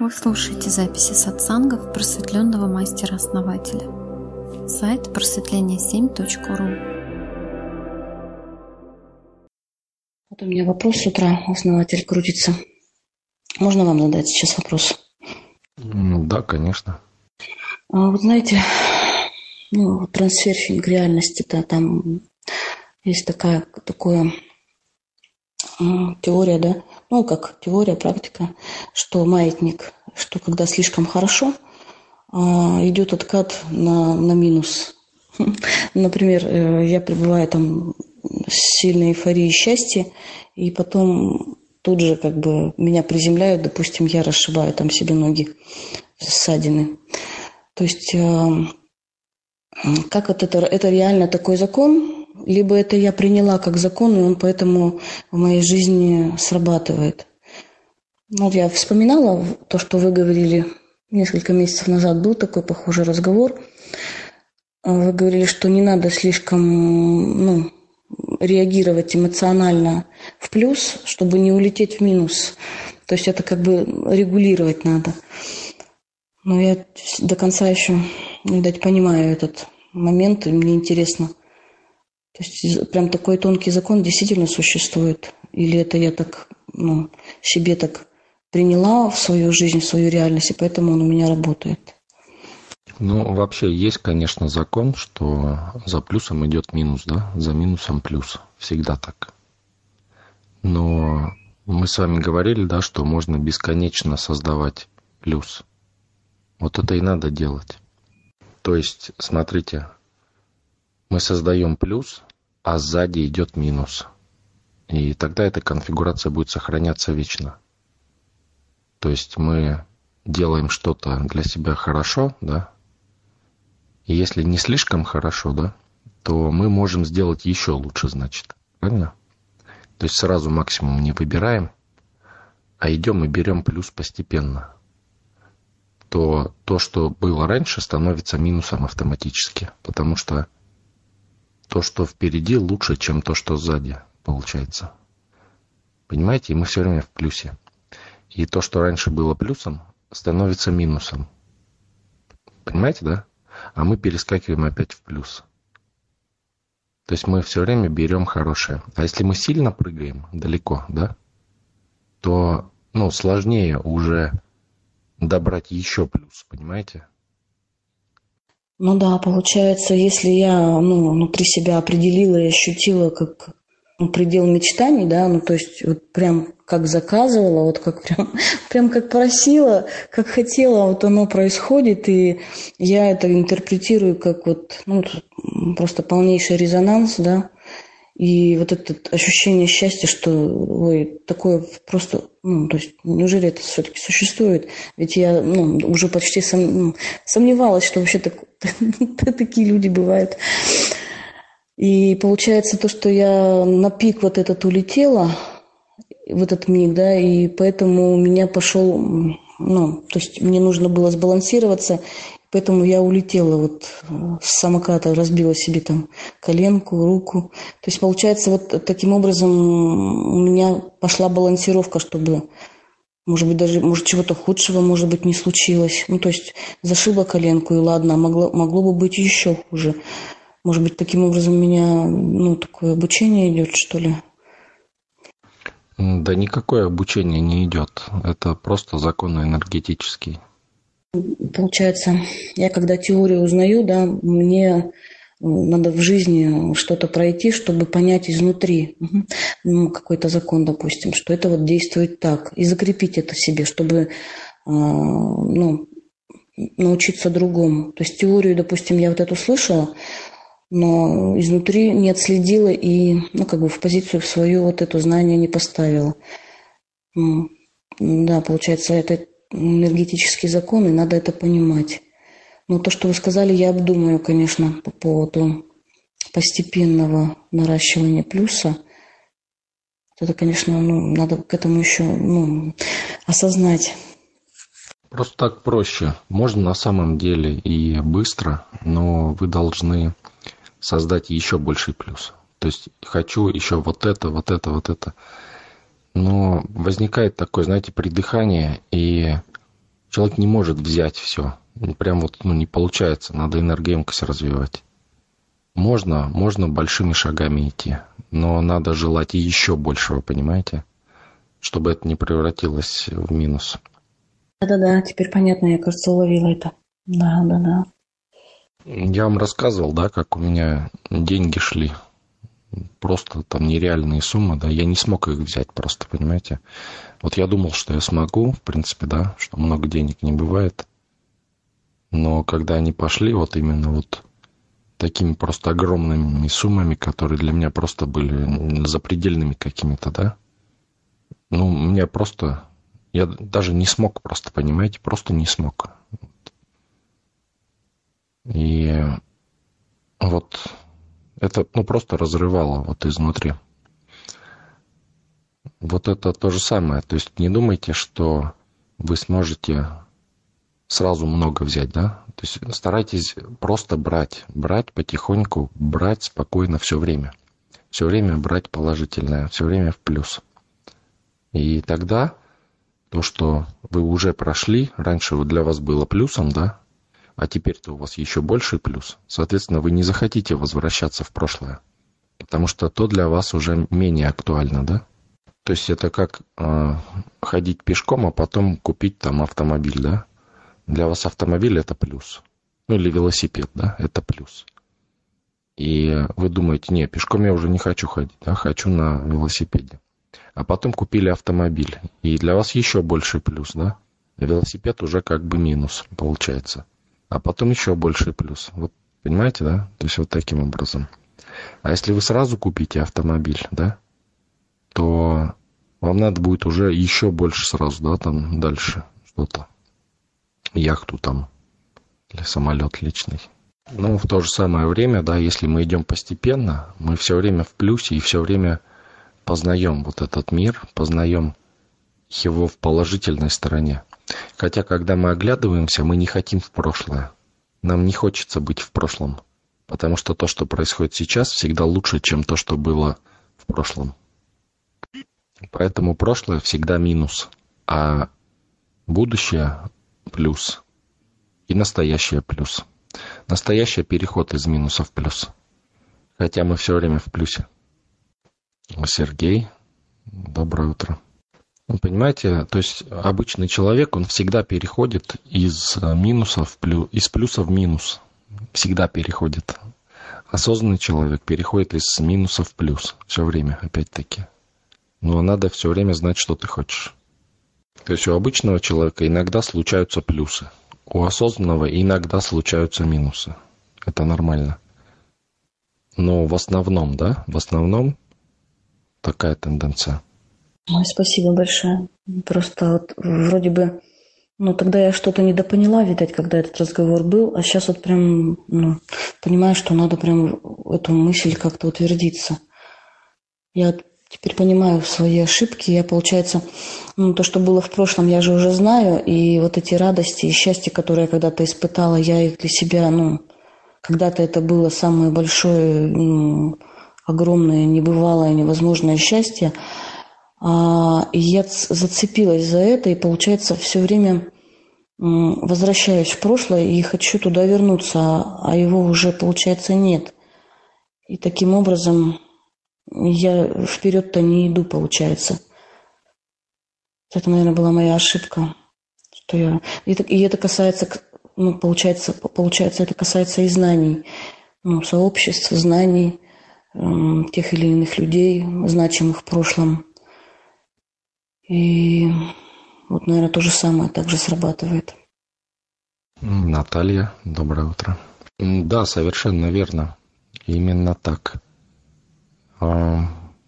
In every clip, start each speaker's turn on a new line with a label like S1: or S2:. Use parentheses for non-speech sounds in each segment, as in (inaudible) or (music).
S1: Вы слушаете записи сатсангов просветленного мастера-основателя. Сайт просветление7.ру
S2: Вот у меня вопрос с утра, основатель крутится. Можно вам задать сейчас вопрос?
S3: Ну да, конечно.
S2: А, вот знаете, ну, трансферфинг реальности-то там есть такая, такое теория, да, ну, как теория, практика, что маятник, что когда слишком хорошо, а, идет откат на, на минус. (laughs) Например, э, я пребываю там в сильной эйфории счастья, и потом тут же как бы меня приземляют, допустим, я расшибаю там себе ноги, ссадины. То есть э, как вот это, это реально такой закон, либо это я приняла как закон, и он поэтому в моей жизни срабатывает. Вот я вспоминала то, что вы говорили несколько месяцев назад, был такой похожий разговор. Вы говорили, что не надо слишком ну, реагировать эмоционально в плюс, чтобы не улететь в минус. То есть это как бы регулировать надо. Но я до конца еще, видать, понимаю этот момент, и мне интересно – то есть прям такой тонкий закон действительно существует? Или это я так, ну, себе так приняла в свою жизнь, в свою реальность, и поэтому он у меня работает?
S3: Ну, вообще есть, конечно, закон, что за плюсом идет минус, да, за минусом плюс. Всегда так. Но мы с вами говорили, да, что можно бесконечно создавать плюс. Вот это и надо делать. То есть, смотрите, мы создаем плюс, а сзади идет минус. И тогда эта конфигурация будет сохраняться вечно. То есть мы делаем что-то для себя хорошо, да, и если не слишком хорошо, да, то мы можем сделать еще лучше, значит. Правильно? То есть сразу максимум не выбираем, а идем и берем плюс постепенно. То то, что было раньше, становится минусом автоматически. Потому что то, что впереди, лучше, чем то, что сзади, получается. Понимаете? Мы все время в плюсе. И то, что раньше было плюсом, становится минусом. Понимаете, да? А мы перескакиваем опять в плюс. То есть мы все время берем хорошее. А если мы сильно прыгаем далеко, да, то ну, сложнее уже добрать еще плюс, понимаете?
S2: Ну да, получается, если я ну, внутри себя определила и ощутила как ну, предел мечтаний, да, ну то есть вот прям как заказывала, вот как (laughs) прям, прям как просила, как хотела, вот оно происходит, и я это интерпретирую как вот, ну, просто полнейший резонанс, да, и вот это ощущение счастья, что, ой, такое просто, ну, то есть, неужели это все-таки существует? Ведь я, ну, уже почти сом, ну, сомневалась, что вообще так, (laughs) такие люди бывают. И получается то, что я на пик вот этот улетела, в этот миг, да, и поэтому у меня пошел, ну, то есть мне нужно было сбалансироваться, Поэтому я улетела вот э, с самоката, разбила себе там коленку, руку. То есть, получается, вот таким образом у меня пошла балансировка, чтобы, может быть, даже, может, чего-то худшего, может быть, не случилось. Ну, то есть, зашила коленку, и ладно, могло, могло бы быть еще хуже. Может быть, таким образом у меня, ну, такое обучение идет, что ли?
S3: Да никакое обучение не идет. Это просто закон энергетический.
S2: Получается, я когда теорию узнаю, да, мне ну, надо в жизни что-то пройти, чтобы понять изнутри ну, какой-то закон, допустим, что это вот действует так, и закрепить это себе, чтобы а, ну, научиться другому. То есть теорию, допустим, я вот эту слышала, но изнутри не отследила и, ну, как бы в позицию в свою вот это знание не поставила. Да, получается, это энергетические законы, надо это понимать. Но то, что вы сказали, я обдумаю, конечно, по поводу постепенного наращивания плюса. Это, конечно, ну, надо к этому еще ну, осознать.
S3: Просто так проще. Можно на самом деле и быстро, но вы должны создать еще больший плюс. То есть хочу еще вот это, вот это, вот это но возникает такое, знаете, придыхание, и человек не может взять все. Прям вот ну, не получается, надо энергоемкость развивать. Можно, можно большими шагами идти, но надо желать еще большего, понимаете? Чтобы это не превратилось в минус.
S2: Да-да-да, теперь понятно, я, кажется, уловила это. Да-да-да.
S3: Я вам рассказывал, да, как у меня деньги шли. Просто там нереальные суммы, да, я не смог их взять просто, понимаете? Вот я думал, что я смогу, в принципе, да, что много денег не бывает. Но когда они пошли, вот именно вот такими просто огромными суммами, которые для меня просто были запредельными какими-то, да, ну, меня просто... Я даже не смог просто, понимаете, просто не смог. И вот это, ну, просто разрывало вот изнутри. Вот это то же самое. То есть не думайте, что вы сможете сразу много взять, да? То есть старайтесь просто брать, брать потихоньку, брать спокойно все время. Все время брать положительное, все время в плюс. И тогда то, что вы уже прошли, раньше для вас было плюсом, да, а теперь-то у вас еще больше плюс. Соответственно, вы не захотите возвращаться в прошлое, потому что то для вас уже менее актуально, да? То есть это как э, ходить пешком, а потом купить там автомобиль, да? Для вас автомобиль это плюс. Ну или велосипед, да, это плюс. И вы думаете, не, пешком я уже не хочу ходить, да, хочу на велосипеде а потом купили автомобиль. И для вас еще больший плюс, да? Велосипед уже как бы минус получается. А потом еще больший плюс. Вот понимаете, да? То есть вот таким образом. А если вы сразу купите автомобиль, да, то вам надо будет уже еще больше сразу, да, там дальше что-то. Яхту там или самолет личный. Ну, в то же самое время, да, если мы идем постепенно, мы все время в плюсе и все время познаем вот этот мир, познаем его в положительной стороне. Хотя, когда мы оглядываемся, мы не хотим в прошлое. Нам не хочется быть в прошлом, потому что то, что происходит сейчас, всегда лучше, чем то, что было в прошлом. Поэтому прошлое всегда минус, а будущее плюс и настоящее плюс. Настоящее переход из минуса в плюс. Хотя мы все время в плюсе. Сергей, доброе утро. Ну, понимаете, то есть обычный человек, он всегда переходит из э, минуса в плюс, из плюса в минус. Всегда переходит. Осознанный человек переходит из минуса в плюс. Все время, опять-таки. Но надо все время знать, что ты хочешь. То есть у обычного человека иногда случаются плюсы. У осознанного иногда случаются минусы. Это нормально. Но в основном, да, в основном такая тенденция.
S2: Ой, спасибо большое. Просто вот вроде бы, ну тогда я что-то недопоняла, видать, когда этот разговор был, а сейчас вот прям, ну, понимаю, что надо прям эту мысль как-то утвердиться. Я теперь понимаю свои ошибки. Я, получается, ну, то, что было в прошлом, я же уже знаю. И вот эти радости и счастье, которые я когда-то испытала, я их для себя, ну, когда-то это было самое большое, ну, огромное, небывалое, невозможное счастье. А, и я зацепилась за это, и получается все время возвращаюсь в прошлое и хочу туда вернуться, а его уже, получается, нет. И таким образом я вперед-то не иду, получается. Это, наверное, была моя ошибка. Что я... и, это, и это касается, ну, получается, получается, это касается и знаний, ну, сообществ, знаний, тех или иных людей, значимых в прошлом. И вот, наверное, то же самое также срабатывает.
S3: Наталья, доброе утро. Да, совершенно верно. Именно так. А,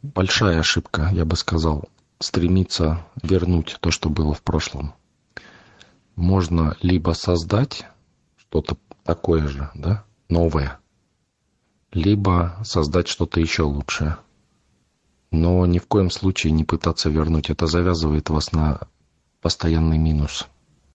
S3: большая ошибка, я бы сказал, стремиться вернуть то, что было в прошлом. Можно либо создать что-то такое же, да, новое, либо создать что-то еще лучшее. Но ни в коем случае не пытаться вернуть. Это завязывает вас на постоянный минус –